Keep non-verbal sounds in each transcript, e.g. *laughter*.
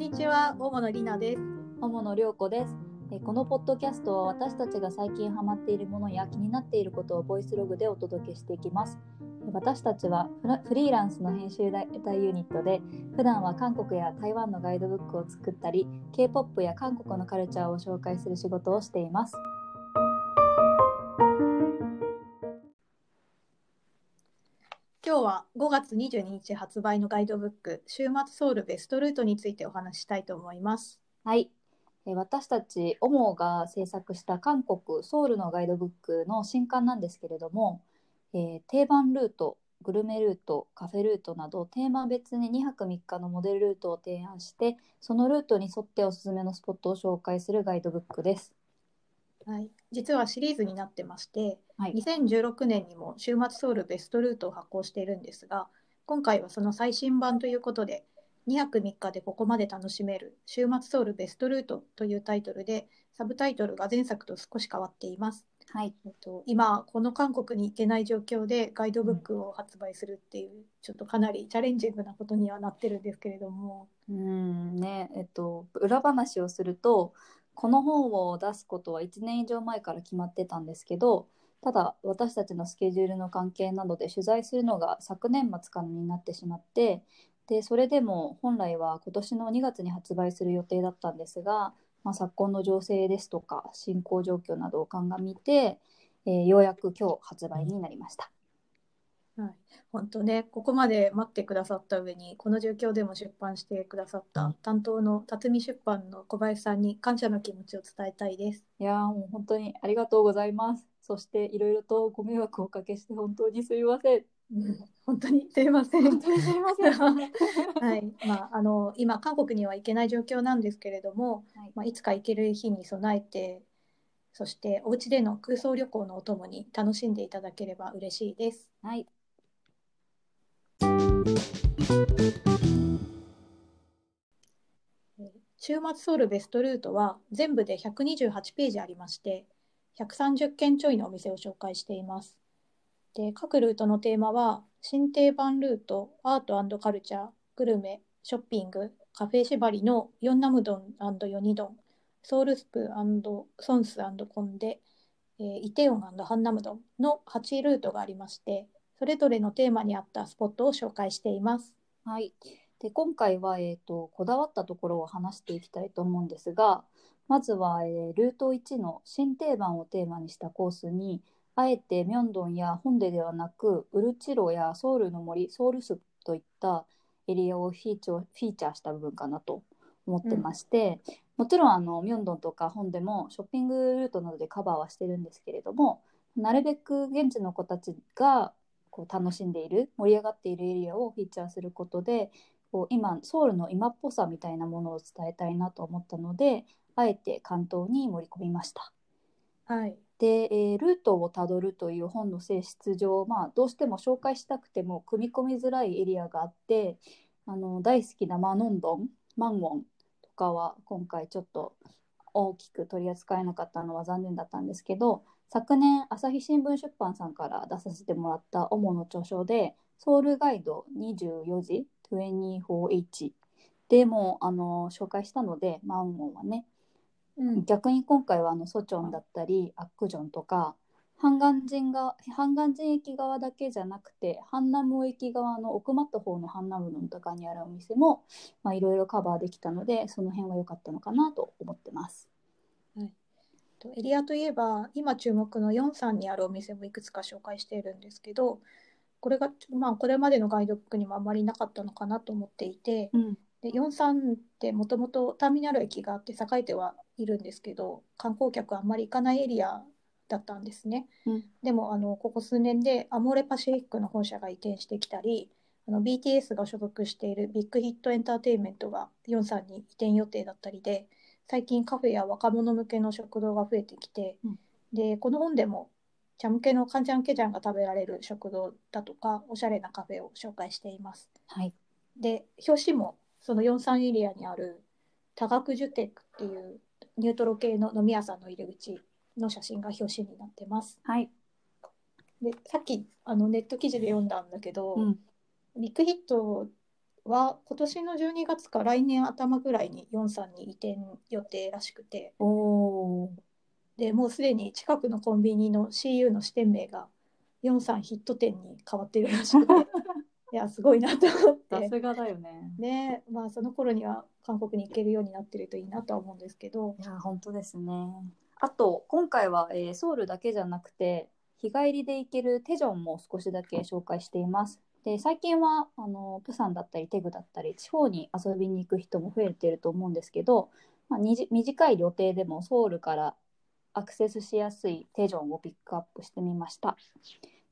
にちは、大野里奈です。友野涼子です。えこのポッドキャストは私たちが最近ハマっているものや気になっていることをボイスログでお届けしていきます。え私たちはフフリーランスの編集大ユニットで普段は韓国や台湾のガイドブックを作ったり K-POP や韓国のカルチャーを紹介する仕事をしています。今日は5月22日発売のガイドブック、週末ソウルベストルートについてお話したいと思います。はい。私たち、オモが制作した韓国ソウルのガイドブックの新刊なんですけれども、えー定番ルート、グルメルート、カフェルートなどテーマ別に2泊3日のモデルルートを提案して、そのルートに沿っておすすめのスポットを紹介するガイドブックです。はい、実はシリーズになってまして、はい。2016年にも週末ソウルベストルートを発行しているんですが、今回はその最新版ということで、2泊3日でここまで楽しめる週末ソウルベストルートというタイトルで、サブタイトルが前作と少し変わっています。はい。えっと、今この韓国に行けない状況でガイドブックを発売するっていう、ちょっとかなりチャレンジングなことにはなってるんですけれども、うーんね、えっと、裏話をすると、この本を出すことは1年以上前から決まってたんですけど、ただ私たちのスケジュールの関係などで取材するのが昨年末からになってしまって、で、それでも本来は今年の2月に発売する予定だったんですが、まあ、昨今の情勢ですとか進行状況などを鑑みて、えーようやく今日発売になりました。はい、本当ねここまで待ってくださった上にこの状況でも出版してくださった担当の辰巳出版の小林さんに感謝の気持ちを伝えたいです。いやーもう本当にありがとうございます。そしていろいろとご迷惑をおかけして本当にすみません。うん本当にすいません。本当にすみません。は *laughs* はい、まああの今韓国には行けない状況なんですけれども、いまあ、いつか行ける日に備えてそしてお家での空想旅行のお供に楽しんでいただければ嬉しいです。はい。週末ソウルベストルートは全部で128ページありまして130件ちょいのお店を紹介しています。で各ルートのテーマは新定番ルートアートカルチャーグルメショッピングカフェ縛りのヨンナムドンヨニドンソウルスプソンスコンデ、イテウォンハンナムドンの8ルートがありましてそれぞれのテーマに合ったスポットを紹介していますはい。で、今回は、えっと、こだわったところを話していきたいと思うんですが、まずは、えールート1の新定番をテーマにしたコースに、あえてミョンドンやホンデではなく、ウルチロやソウルの森、ソウルスといったエリアをフィーチャーフィーチャーした部分かなと思ってまして、もちろんあのミョンドンとかホンデもショッピングルートなどでカバーはしてるんですけれども、なるべく現地の子たちがこう楽しんでいる盛り上がっているエリアをフィーチャーすることでこう今ソウルの今っぽさみたいなものを伝えたいなと思ったのであえて関東に盛り込みました。はいで、えールートをたどるという本の性質上、まあ、どうしても紹介したくても組み込みづらいエリアがあってあの大好きなマノンドンマンウォンとかは今回ちょっと大きく取り扱えなかったのは残念だったんですけど昨年朝日新聞出版さんから出させてもらった主の著書で「ソウルガイド24時 24H」でもあの紹介したのでマンウォンはねうん逆に今回はあのソチョンだったりアックジョンとかハンガンジンがハンガンジン駅側だけじゃなくてハンナム駅側の奥まった方のハンナムドンとかにあるお店もいろいろカバーできたのでその辺は良かったのかなと思ってます。とエリアといえば今注目のヨンサンにあるお店もいくつか紹介しているんですけどこれが、まあ、これまでのガイドブックにもあまりなかったのかなと思っていてうんでヨンサンってもともとターミナル駅があって栄えてはいるんですけど観光客あんまり行かないエリアだったんですね。うんでもあのここ数年でアモーレパシフィックの本社が移転してきたりあの BTS が所属しているビッグヒットエンターテインメントがヨンサンに移転予定だったりで最近カフェや若者向けの食堂が増えてきて、うんでこの本でも茶向けのカンジャンケジャンが食べられる食堂だとかおしゃれなカフェを紹介しています。はい、で表紙もその43エリアにある多学ジュテックっていうニュートロ系の飲み屋さんの入り口の写真が表紙になってます。はいでさっきあのネット記事で読んだんだけど、うんビッグヒットは今年の12月か来年頭ぐらいにヨンさんに移転予定らしくておおでもうすでに近くのコンビニの CU の支店名がヨンさんヒット店に変わってるらしくて *laughs* いやすごいなと思ってさすがだよね。ねまあその頃には韓国に行けるようになってるといいなとは思うんですけどいや本当ですね。あと今回は、えーソウルだけじゃなくて日帰りで行けるテジョンも少しだけ紹介しています。で最近はあのプサンだったりテグだったり地方に遊びに行く人も増えてると思うんですけど、まあ、短い旅程でもソウルからアクセスしやすいテジョンをピックアップしてみました。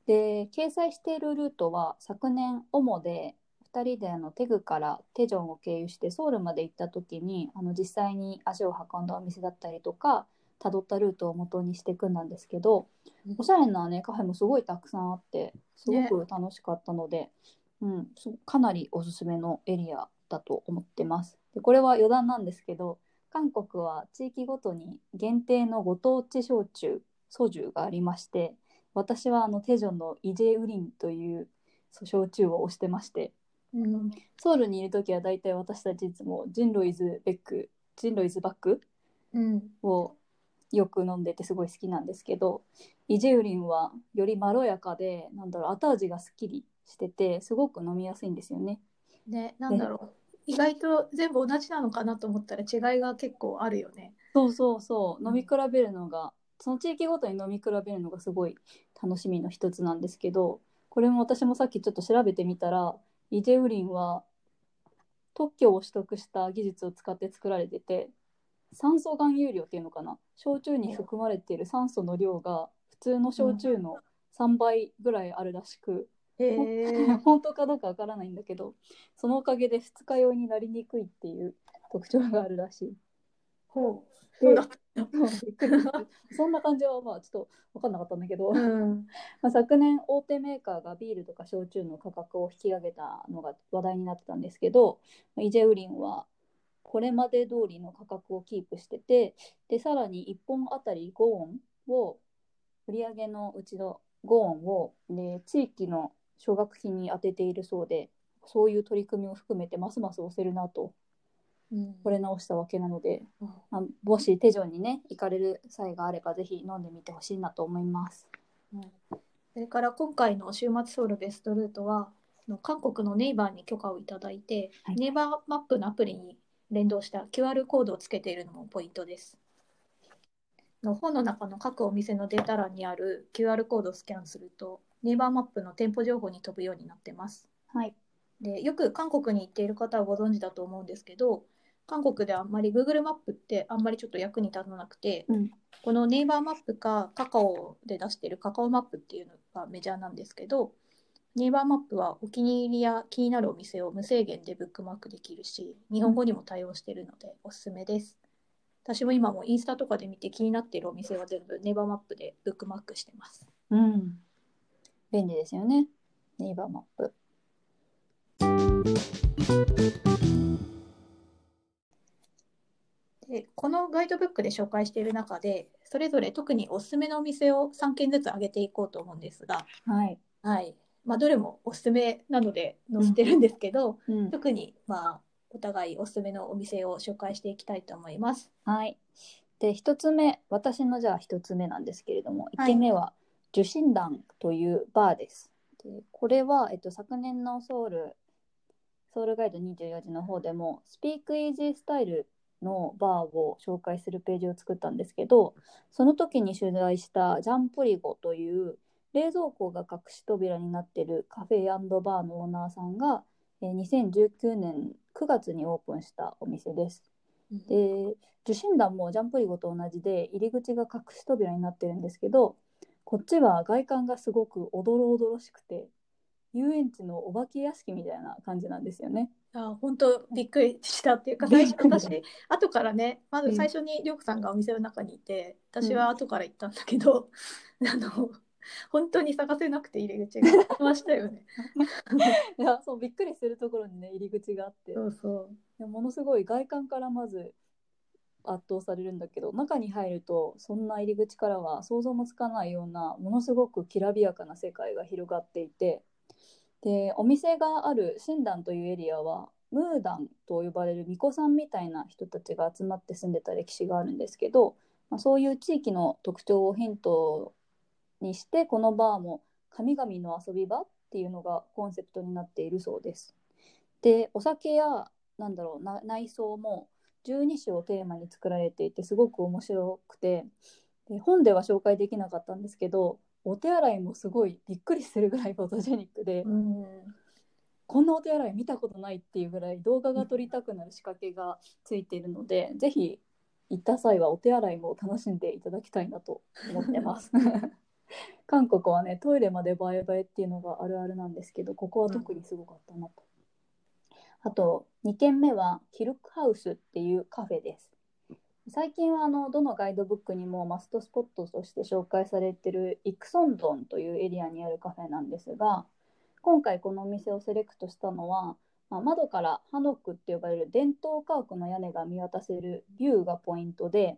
で掲載しているルートは昨年オモで2人であのテグからテジョンを経由してソウルまで行った時にあの実際に足を運んだお店だったりとかたどったルートを元にして組んだんですけどおしゃれな、ね、カフェもすごいたくさんあってすごく楽しかったので、うん、すかなりおすすめのエリアだと思ってます。でこれは余談なんですけど韓国は地域ごとに限定のご当地焼酎ソジュがありまして私はあのテジョンのイジェウリンという焼酎を推してましてうん。ソウルにいる時は大体私たちいつもジンロイズベックジンロイズバックうん。をよく飲んでてすごい好きなんですけどイジェウリンはよりまろやかでなんだろう後味がすっきりしててすごく飲みやすいんですよね。ねなんだろう意外と全部同じなのかなと思ったら違いが結構あるよね。そうそうそううん飲み比べるのが、その地域ごとに飲み比べるのがすごい楽しみの一つなんですけどこれも私もさっきちょっと調べてみたらイジェウリンは特許を取得した技術を使って作られてて酸素含有量っていうのかな？焼酎に含まれている酸素の量が普通の焼酎の3倍ぐらいあるらしく、へえ。*laughs* 本当かどうかわからないんだけどそのおかげで二日酔いになりにくいっていう特徴があるらしい。ほう。そうだった。びっくりしたそんな感じはまあちょっと分かんなかったんだけど、うん。*laughs* まあ、昨年大手メーカーがビールとか焼酎の価格を引き上げたのが話題になってたんですけどイジェウリンはこれまで通りの価格をキープしててでさらに1本あたり5ウォンを売り上げのうちの5ウォンを、ね、地域の奨学金に充てているそうでそういう取り組みを含めてますます押せるなとうん。惚れ直したわけなので、うん。まあ、もし手錠にね行かれる際があればぜひ飲んでみてほしいなと思います。それから今回の週末ソウルベストルートはあの韓国のネイバーに許可をいただいて、はい。ネイバーマップのアプリに連動した QR コードをつけているのもポイントです。の本の中の各お店のデータ欄にある QR コードをスキャンするとネイバーマップの店舗情報に飛ぶようになってます。はい、でよく韓国に行っている方はご存知だと思うんですけど韓国ではあんまり Google マップってあんまりちょっと役に立たなくて、うんこのネイバーマップかカカオで出しているカカオマップっていうのがメジャーなんですけどネイバーマップはお気に入りや気になるお店を無制限でブックマークできるし日本語にも対応しているのでおすすめです。私も今もインスタとかで見て気になっているお店は全部ネイバーマップでブックマークしてます。うん、便利ですよねネイバーマップ。でこのガイドブックで紹介している中でそれぞれ特におすすめのお店を3軒ずつ挙げていこうと思うんですが、はい、はいまあ、どれもおすすめなので載せてるんですけど、うん、特にまあお互いおすすめのお店を紹介していきたいと思います。はい。で一つ目私のじゃあ一つ目なんですけれども一はい軒目は受信団というバーです。でこれは、えっと、昨年のソウルソウルガイド24時の方でもスピークイージースタイルのバーを紹介するページを作ったんですけどその時に取材したジャンプリゴという冷蔵庫が隠し扉になってるカフェバーのオーナーさんがえー2019年9月にオープンしたお店です。で受信団もジャンプリゴと同じで入り口が隠し扉になってるんですけどこっちは外観がすごくおどろおどろしくて遊園地のお化け屋敷みたいな感じなんですよね。あ本当びっくりしたっていうか最初私後からねまず最初にりょうこさんがお店の中にいて私は後から行ったんだけど、*laughs* あの本当に探せなくて入り口が。ありましたよね。*laughs* いやそうびっくりするところにね入り口があって。そう。そういやものすごい外観からまず圧倒されるんだけど中に入るとそんな入り口からは想像もつかないようなものすごくきらびやかな世界が広がっていて。でお店があるシンダンというエリアはムーダンと呼ばれる巫女さんみたいな人たちが集まって住んでた歴史があるんですけど、まあ、そういう地域の特徴をヒントにしてこのバーも神々の遊び場っていうのがコンセプトになっているそうです。でお酒やなんだろうな内装も12種をテーマに作られていてすごく面白くてで本では紹介できなかったんですけどお手洗いもすごいびっくりするぐらいフォトジェニックで、こんなお手洗い見たことないっていうぐらい動画が撮りたくなる仕掛けがついているので、ぜひ行った際はお手洗いも楽しんでいただきたいなと思ってます。韓国はねトイレまで映え映えっていうのがあるあるなんですけどここは特にすごかったなと。あと2軒目はキルクハウスっていうカフェです。最近はあのどのガイドブックにもマストスポットとして紹介されてるイクソンドンというエリアにあるカフェなんですが今回このお店をセレクトしたのは、まあ、窓からハノックって呼ばれる伝統家屋の屋根が見渡せるビューがポイントで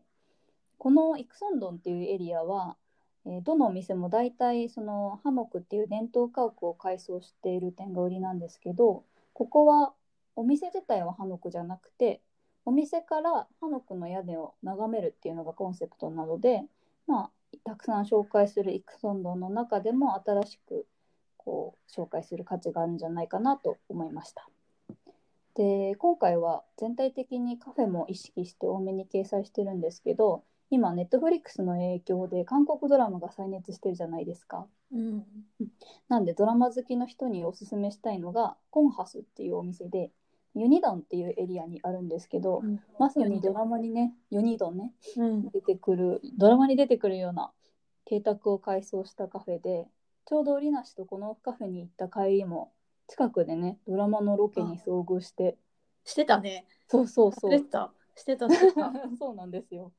このイクソンドンっていうエリアは、えどのお店も大体そのハノクっていう伝統家屋を改装している点が売りなんですけどここはお店自体はハノクじゃなくてお店からハノクの屋根を眺めるっていうのがコンセプトなので、まあ、たくさん紹介するイクソンドの中でも新しくこう紹介する価値があるんじゃないかなと思いました。で今回は全体的にカフェも意識して多めに掲載してるんですけど今ネットフリックスの影響で韓国ドラマが再熱してるじゃないですか。うん。なんでドラマ好きの人におすすめしたいのがコンハスっていうお店でユニドンっていうエリアにあるんですけど、まさにドラマにねユニドンねうん。出てくるドラマに出てくるような邸宅を改装したカフェでちょうどリナ氏とこのカフェに行った帰りも近くでねドラマのロケに遭遇して。してたね。そうそうそう。してたしてた。*laughs* そうなんですよ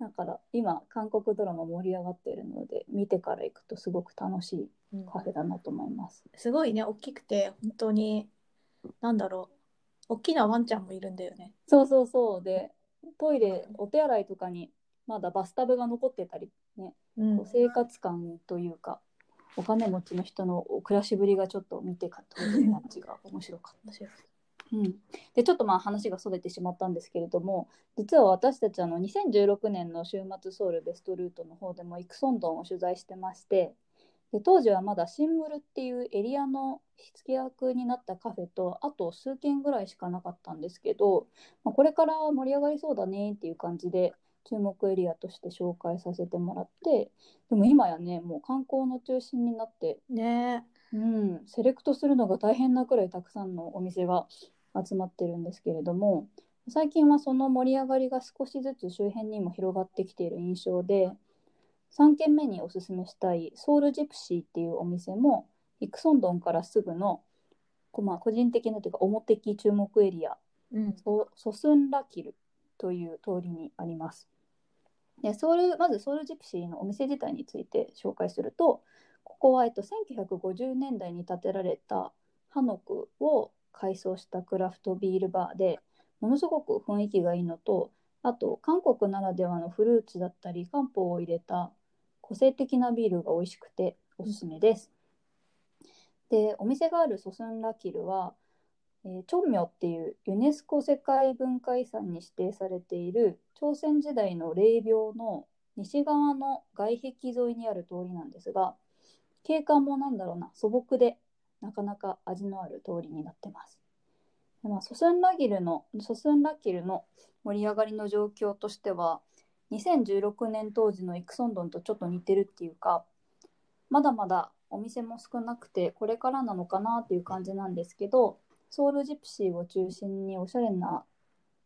だから今韓国ドラマ盛り上がっているので見てから行くとすごく楽しいうん。カフェだなと思います。すごいね大きくて本当になんだろう大きなワンちゃんもいるんだよね。そうそうそう。でトイレお手洗いとかにまだバスタブが残ってたりねうん。こう生活感というかお金持ちの人の暮らしぶりがちょっと見てか取れる感じが面白かっ面白いた。うん、でちょっとまあ話がそれてしまったんですけれども実は私たちあの2016年の週末ソウルベストルートの方でもイクソンドンを取材してましてで当時はまだシンムルっていうエリアの火付け役になったカフェとあと数軒ぐらいしかなかったんですけど、まあ、これから盛り上がりそうだねっていう感じで注目エリアとして紹介させてもらってでも今やねもう観光の中心になって、ね。うん、セレクトするのが大変なくらいたくさんのお店が集まってるんですけれども最近はその盛り上がりが少しずつ周辺にも広がってきている印象で3軒目におすすめしたいソウルジプシーっていうお店もイクソンドンからすぐの、こまあ、個人的なというか表的注目エリアうんソソスンラキルという通りにあります。でソウルまずソウルジプシーのお店自体について紹介するとここは、えっと、1950年代に建てられたハノクを改装したクラフトビールバーでものすごく雰囲気がいいのとあと韓国ならではのフルーツだったり漢方を入れた個性的なビールが美味しくておすすめです。でお店があるソスンラキルはえー、チョンミョっていうユネスコ世界文化遺産に指定されている朝鮮時代の霊廟の西側の外壁沿いにある通りなんですが景観もなんだろうな素朴でなかなか味のある通りになってます。でまあ、ソスンラギルのソスンラキルの盛り上がりの状況としては2016年当時のイクソンドンとちょっと似てるっていうかまだまだお店も少なくてこれからなのかなっていう感じなんですけどソウルジプシーを中心におしゃれな、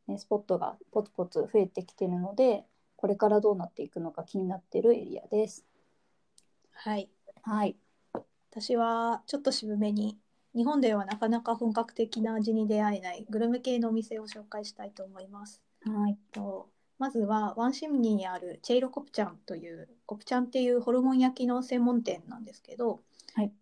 ね、スポットがポツポツ増えてきてるのでこれからどうなっていくのか気になってるエリアです。はいはい、私はちょっと渋めに日本ではなかなか本格的な味に出会えないグルメ系のお店を紹介したいと思います。はい、とまずはワンシムニにあるチェイロコプチャンというコプチャンっていうホルモン焼きの専門店なんですけど、はい。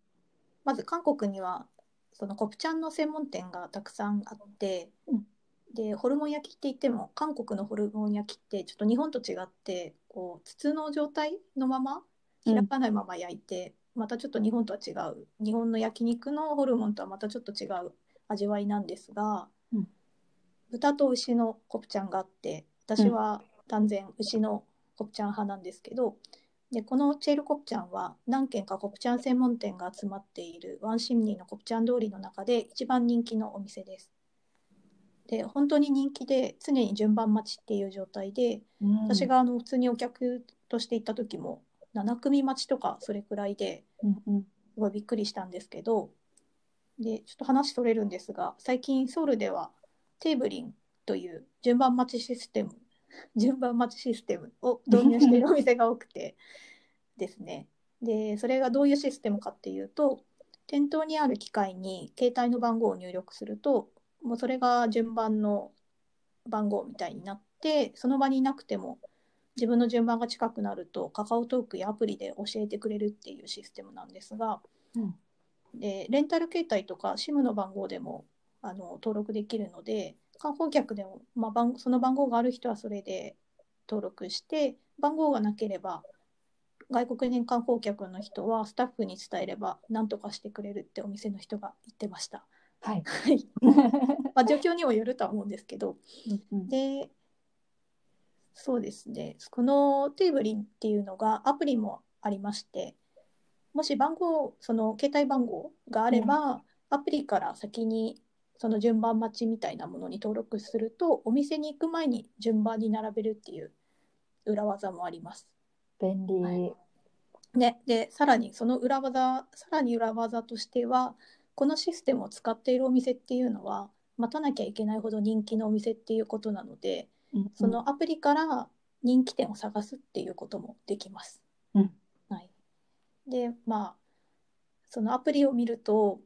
まず韓国にはそのコプチャンの専門店がたくさんあって、うん。でホルモン焼きって言っても韓国のホルモン焼きってちょっと日本と違ってこう筒の状態のままうん。開かないまま焼いて、またちょっと日本とは違う。日本の焼肉のホルモンとはまたちょっと違う。味わいなんですが、うん。豚と牛のコプチャンがあって私は断然牛のコプチャン派なんですけど、でこのチェールコプチャンは何軒かコプチャン専門店が集まっているワンシムニーのコプチャン通りの中で一番人気のお店です。で本当に人気で常に順番待ちっていう状態で、うん。私があの普通にお客として行った時も7組待ちとかそれくらいでうんうん。すごいびっくりしたんですけどでちょっと話それるんですが最近ソウルではテーブリンという順番待ちシステム *laughs* 順番待ちシステムを導入しているお店が多くて *laughs* ですね。でそれがどういうシステムかっていうと店頭にある機械に携帯の番号を入力するともうそれが順番の番号みたいになってその場にいなくても自分の順番が近くなるとカカオトークやアプリで教えてくれるっていうシステムなんですが、うんでレンタル携帯とか SIM の番号でもあの登録できるので観光客でも、まあ、番その番号がある人はそれで登録して番号がなければ外国人観光客の人はスタッフに伝えれば何とかしてくれるってお店の人が言ってました。はい。はいまあ、状況にもよるとは思うんですけどうんうんでそうですねこのテーブリンっていうのがアプリもありましてもし番号その携帯番号があれば、アプリから先にその順番待ちみたいなものに登録するとお店に行く前に順番に並べるっていう裏技もあります。便利。はいね、でさらにその裏技さらに裏技としてはこのシステムを使っているお店っていうのは待たなきゃいけないほど人気のお店っていうことなのでうんうん。そのアプリから人気店を探すっていうこともできます。うん。はい、でまあそのアプリを見ると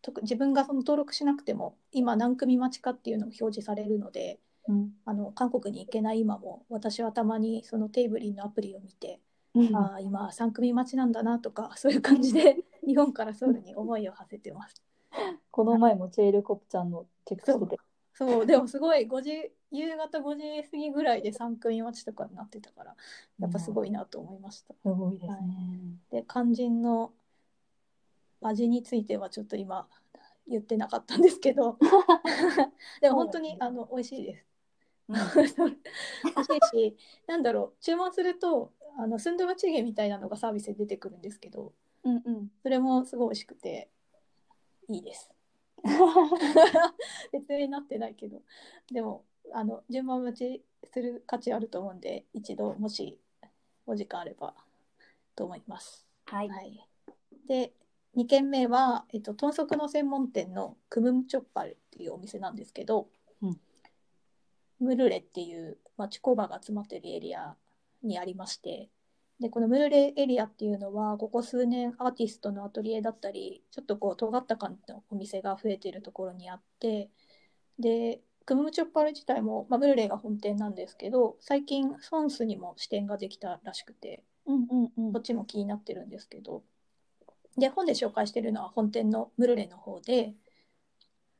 と自分がその登録しなくても今何組待ちかっていうのも表示されるのでうん。あの韓国に行けない今も私はたまにそのテーブリンのアプリを見てうん。ああ今3組待ちなんだなとか *laughs* そういう感じで日本からソウルに思いを馳せてます。この前もチェールコプちゃんのチェックしてて。そう。でもすごい5時夕方5時過ぎぐらいで3組待ちとかになってたからやっぱすごいなと思いました。すごいですね。で肝心の味についてはちょっと今言ってなかったんですけど *laughs* でも本当にあの美味しいです。美味しいしなんだろう注文するとあのスンドゥブチゲみたいなのがサービスで出てくるんですけどうんうん。それもすごい美味しくていいです。*laughs* 別になってないけどでもあの順番待ちする価値あると思うんで一度もしお時間あればと思います。はい。はい、で2軒目は、えっと、豚足の専門店のクムムチョッパルっていうお店なんですけど、うんムルレっていう町工場が集まってるエリアにありましてでこのムルレエリアっていうのはここ数年アーティストのアトリエだったりちょっとこう尖った感じのお店が増えているところにあってでクムムチョッパル自体も、まあ、ムルレが本店なんですけど最近ソンスにも支店ができたらしくてうんうんうん。どっちも気になってるんですけど。で本で紹介してるのは本店のムルレの方で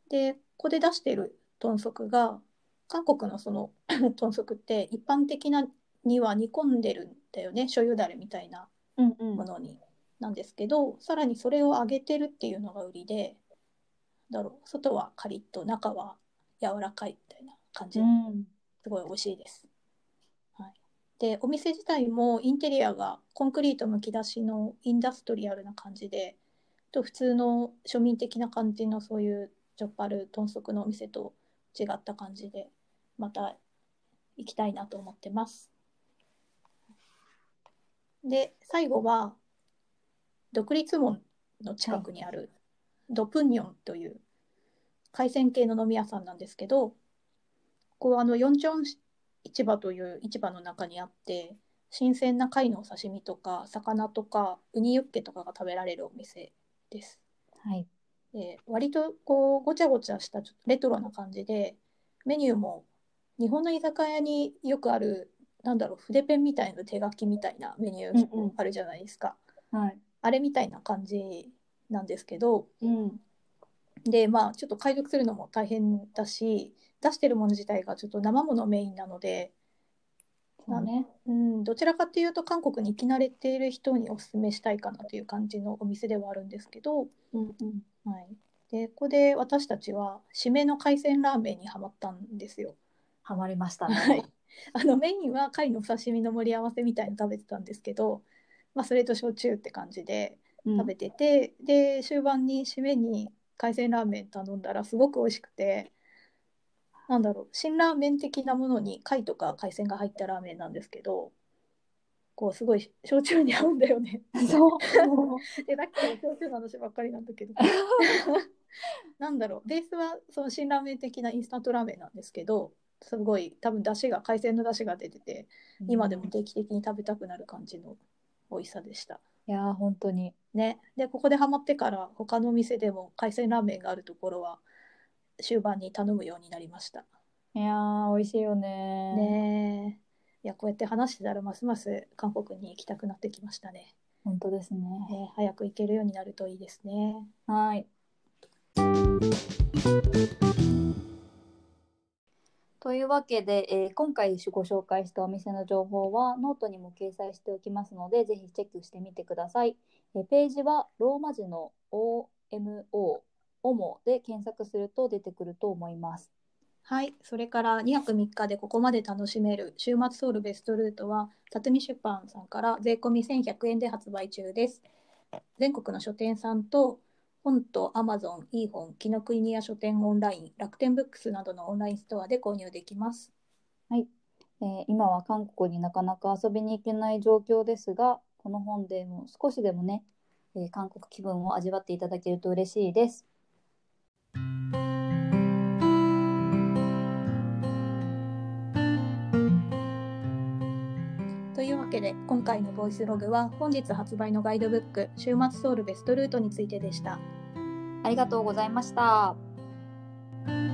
でここで出してる豚足が韓国のその *coughs* 豚足って一般的なには煮込んでるんだよね醤油だれみたいなうんうん。ものになんですけどさらにそれを揚げてるっていうのが売りでだろう外はカリッと中は柔らかいみたいな感じうんすごい美味しいです。はい、でお店自体もインテリアがコンクリートむき出しのインダストリアルな感じでと普通の庶民的な感じのそういうジョッパル豚足のお店と違った感じでまた行きたいなと思ってます。で最後は独立門の近くにあるドプンニョンという海鮮系の飲み屋さんなんですけどここはあのヨンチョン市場という市場の中にあって新鮮な貝のお刺身とか魚とかウニユッケとかが食べられるお店です。はい。で割とこうごちゃごちゃしたちょっとレトロな感じでメニューも日本の居酒屋によくあるなんだろう筆ペンみたいな手書きみたいなメニュうんうんーあるじゃないですか、はい。あれみたいな感じなんですけどうん。でまあちょっと解読するのも大変だし出してるもの自体がちょっと生ものメインなのでそうね。うん、どちらかというと韓国に行き慣れている人におすすめしたいかなという感じのお店ではあるんですけど、うんうん。はい、でここで私たちは締めの海鮮ラーメンにはまったんですよ。ハマりましたはいね。*laughs* あのメインは貝の刺身の盛り合わせみたいに食べてたんですけど、まあ、それと焼酎って感じでうん食べてて、で終盤に締めに海鮮ラーメン頼んだらすごく美味しくてなんだろう辛ラーメン的なものに貝とか海鮮が入ったラーメンなんですけどこうすごい焼酎に合うんだよね。そう。*laughs* でだっけ焼酎の話ばっかりなんだけど *laughs* なんだろうベースはその辛ラーメン的なインスタントラーメンなんですけどすごい多分出汁が海鮮の出汁が出てて今でも定期的に食べたくなる感じの美味しさでした。いやー本当に。ね、でここでハマってから他のお店でも海鮮ラーメンがあるところは終盤に頼むようになりました。いやー美味しいよね。ねえいやこうやって話してたらますます韓国に行きたくなってきましたね。本当ですね。ね早く行けるようになるといいですね。はい。というわけで、えー今回ご紹介したお店の情報はノートにも掲載しておきますので、ぜひチェックしてみてください。えーページはローマ字の OMO、OMO で検索すると出てくると思います。はい、それから2泊3日でここまで楽しめる週末ソウルベストルートは、 TAC 出版さんから税込み1100円で発売中です。全国の書店さんと本と Amazon、e 本、紀ノ国屋書店オンライン、楽天ブックスなどのオンラインストアで購入できます。はいえー今は韓国になかなか遊びに行けない状況ですが、この本でも少しでもね、えー韓国気分を味わっていただけると嬉しいです。いうわけで、今回のボイスログは本日発売のガイドブック、週末ソウルベストルートについてでした。ありがとうございました。「